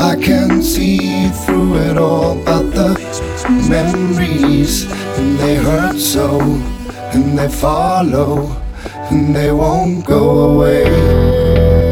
I can see through it all, but the memories, and they hurt so, and they follow, and they won't go away.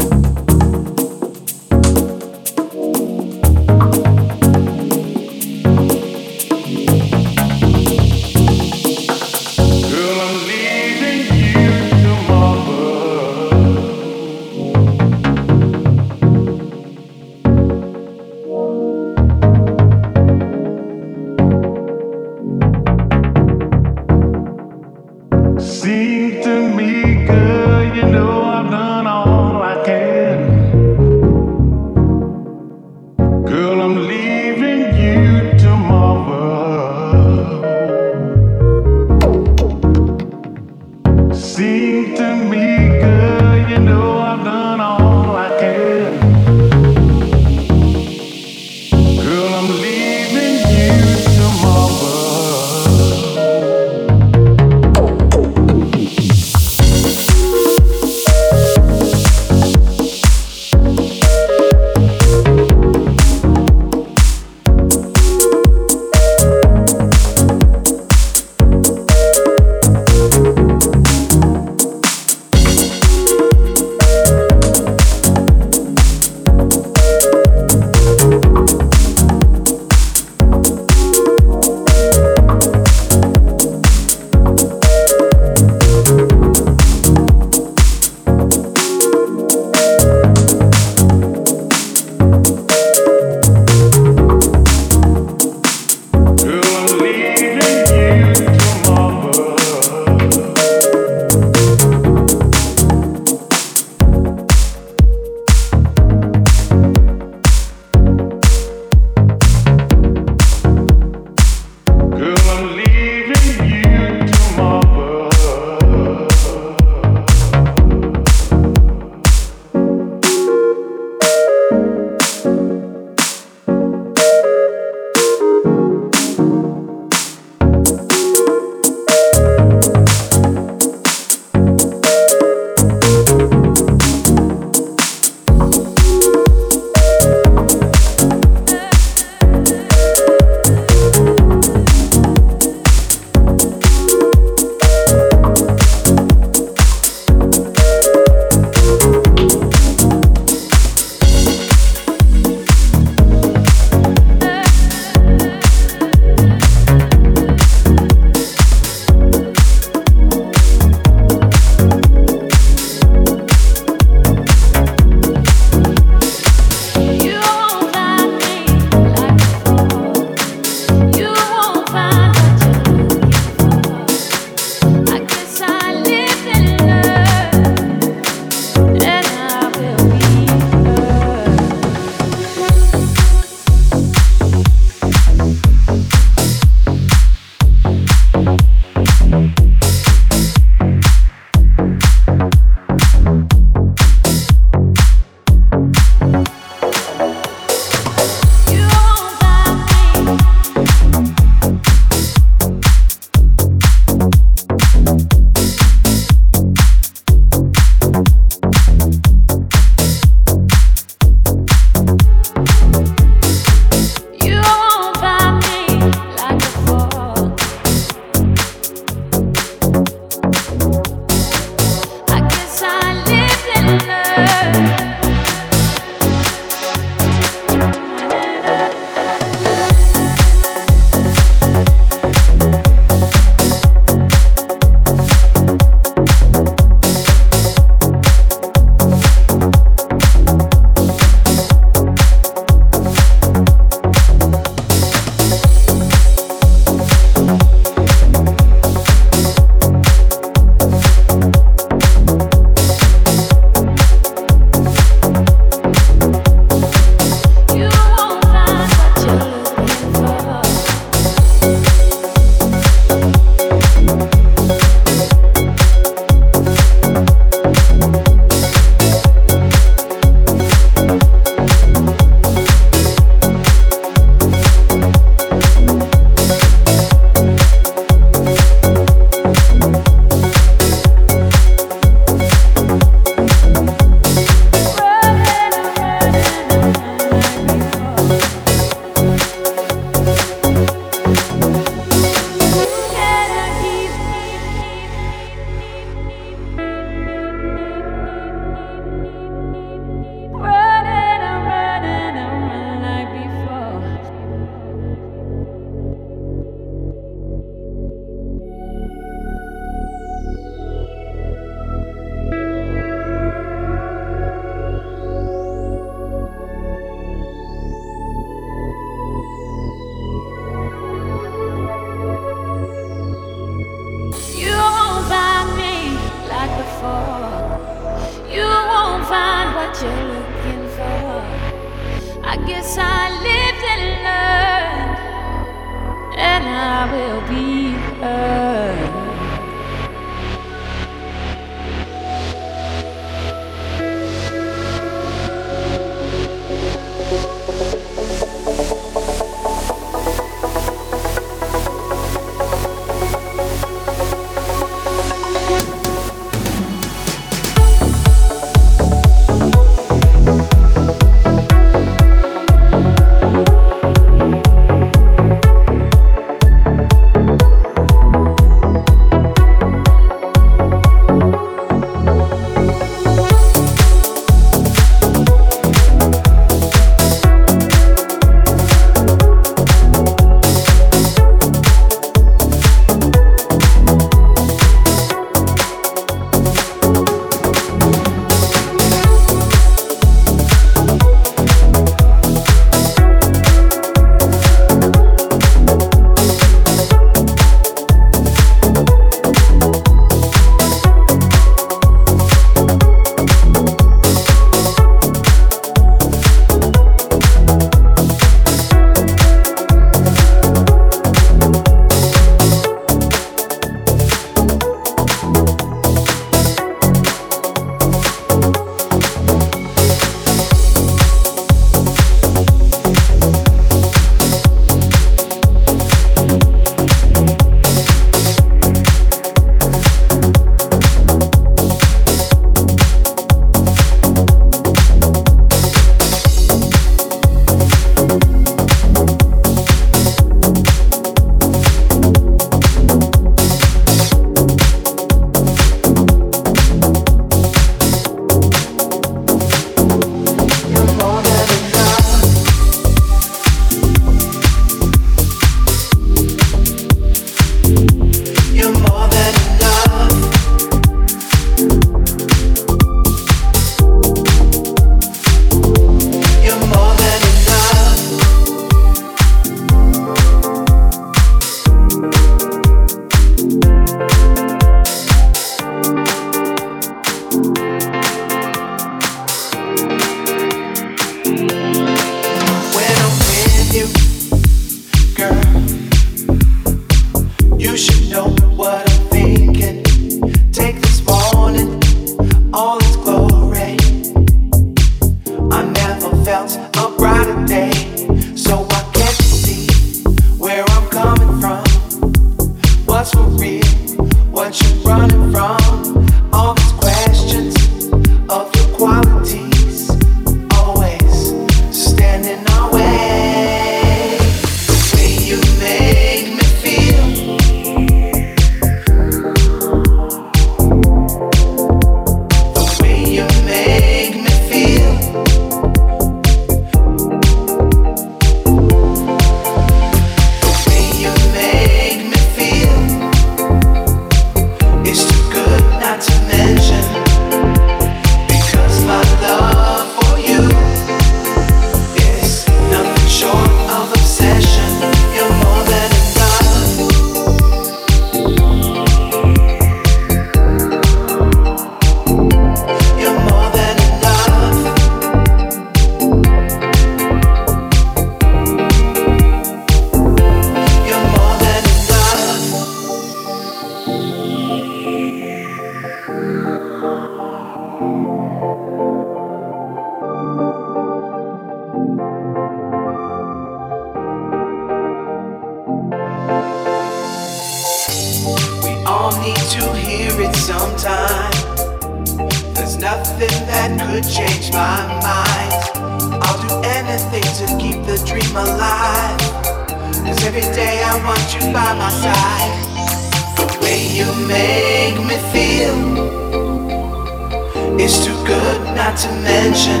not to mention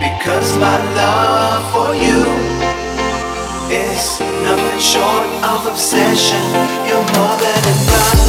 because my love for you is nothing short of obsession. You're more than enough.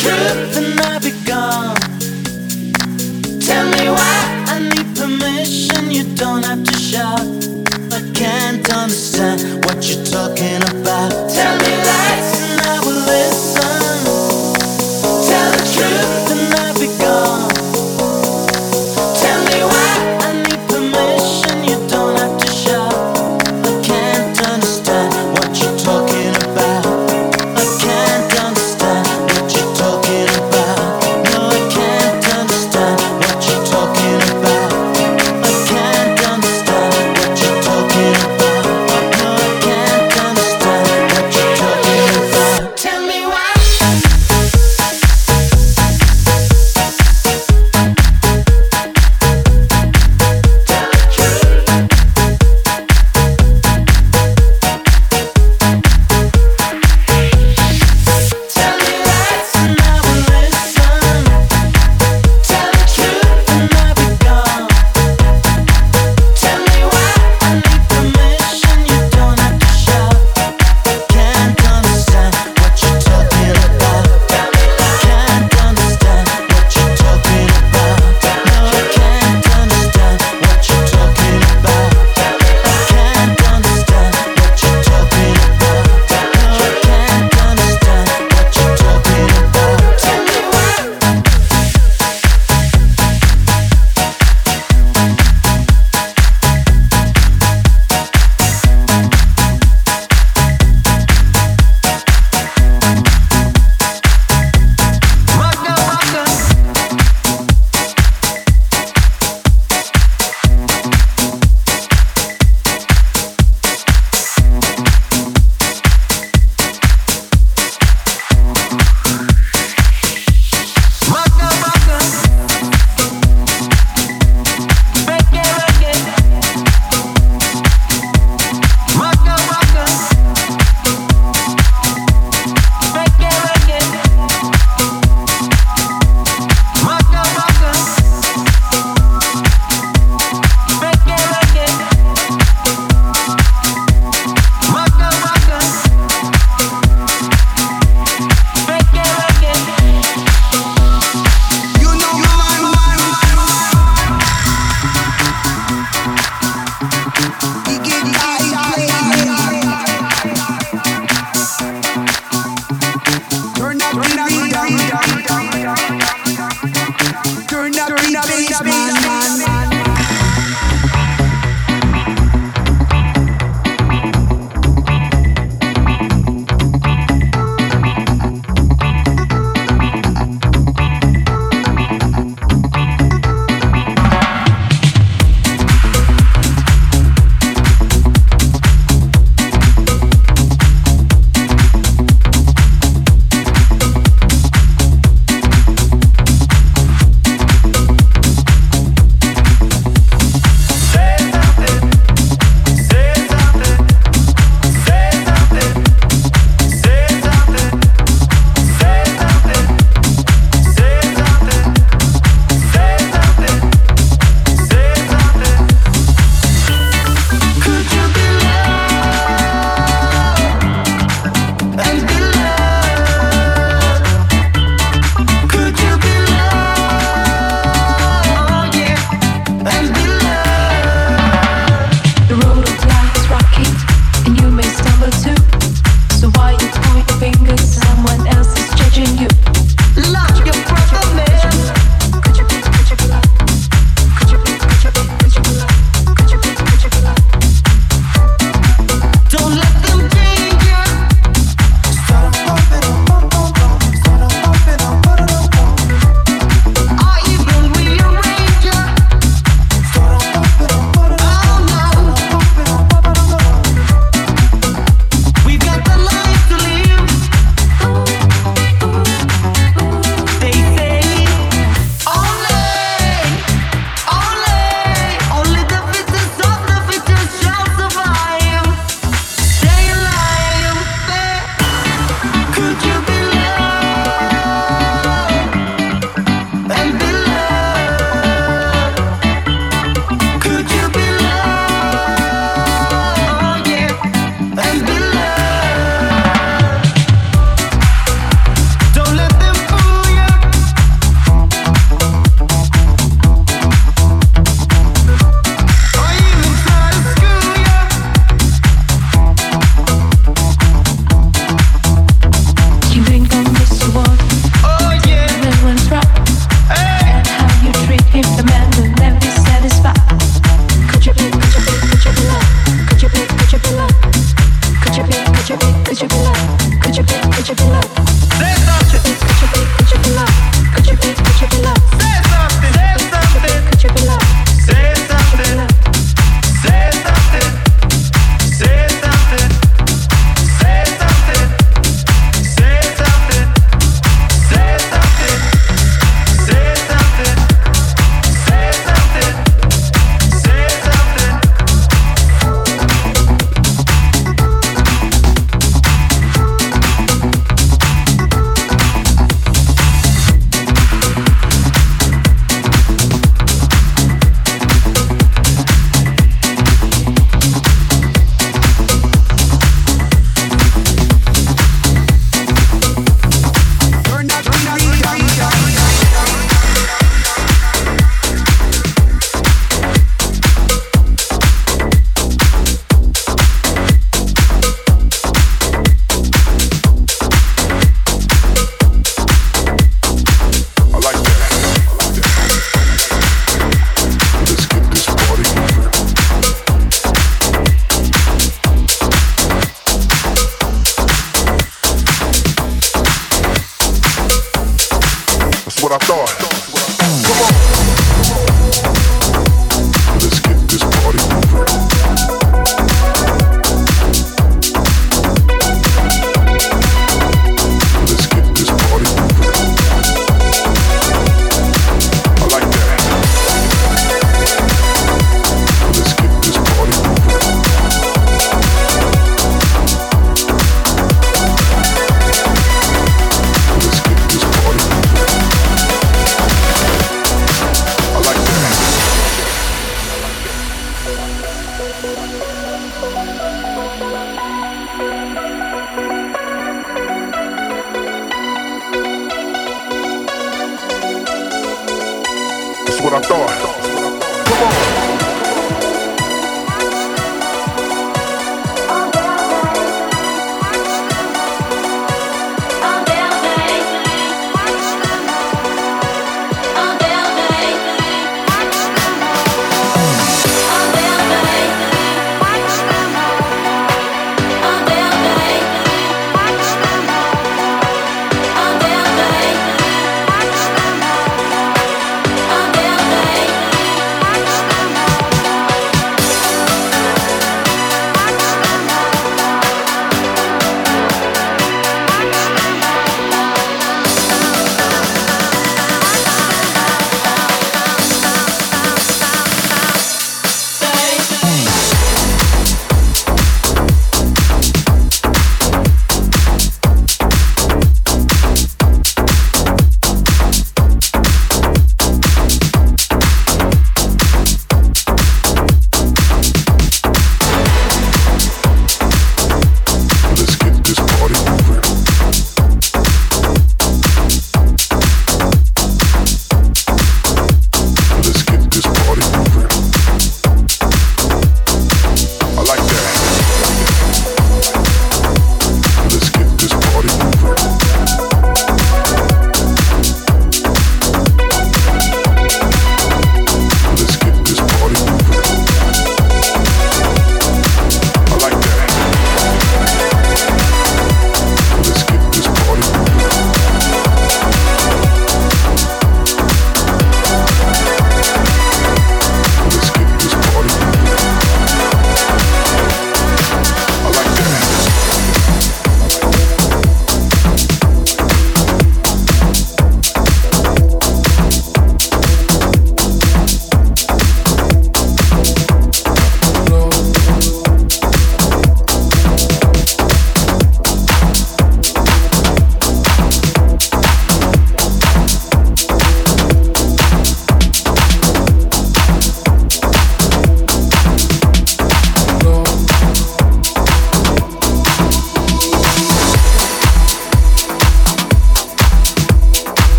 truth and I'll be gone. Tell me why I need permission. You don't have to shout. I can't understand what you're talking about. Tell me lies.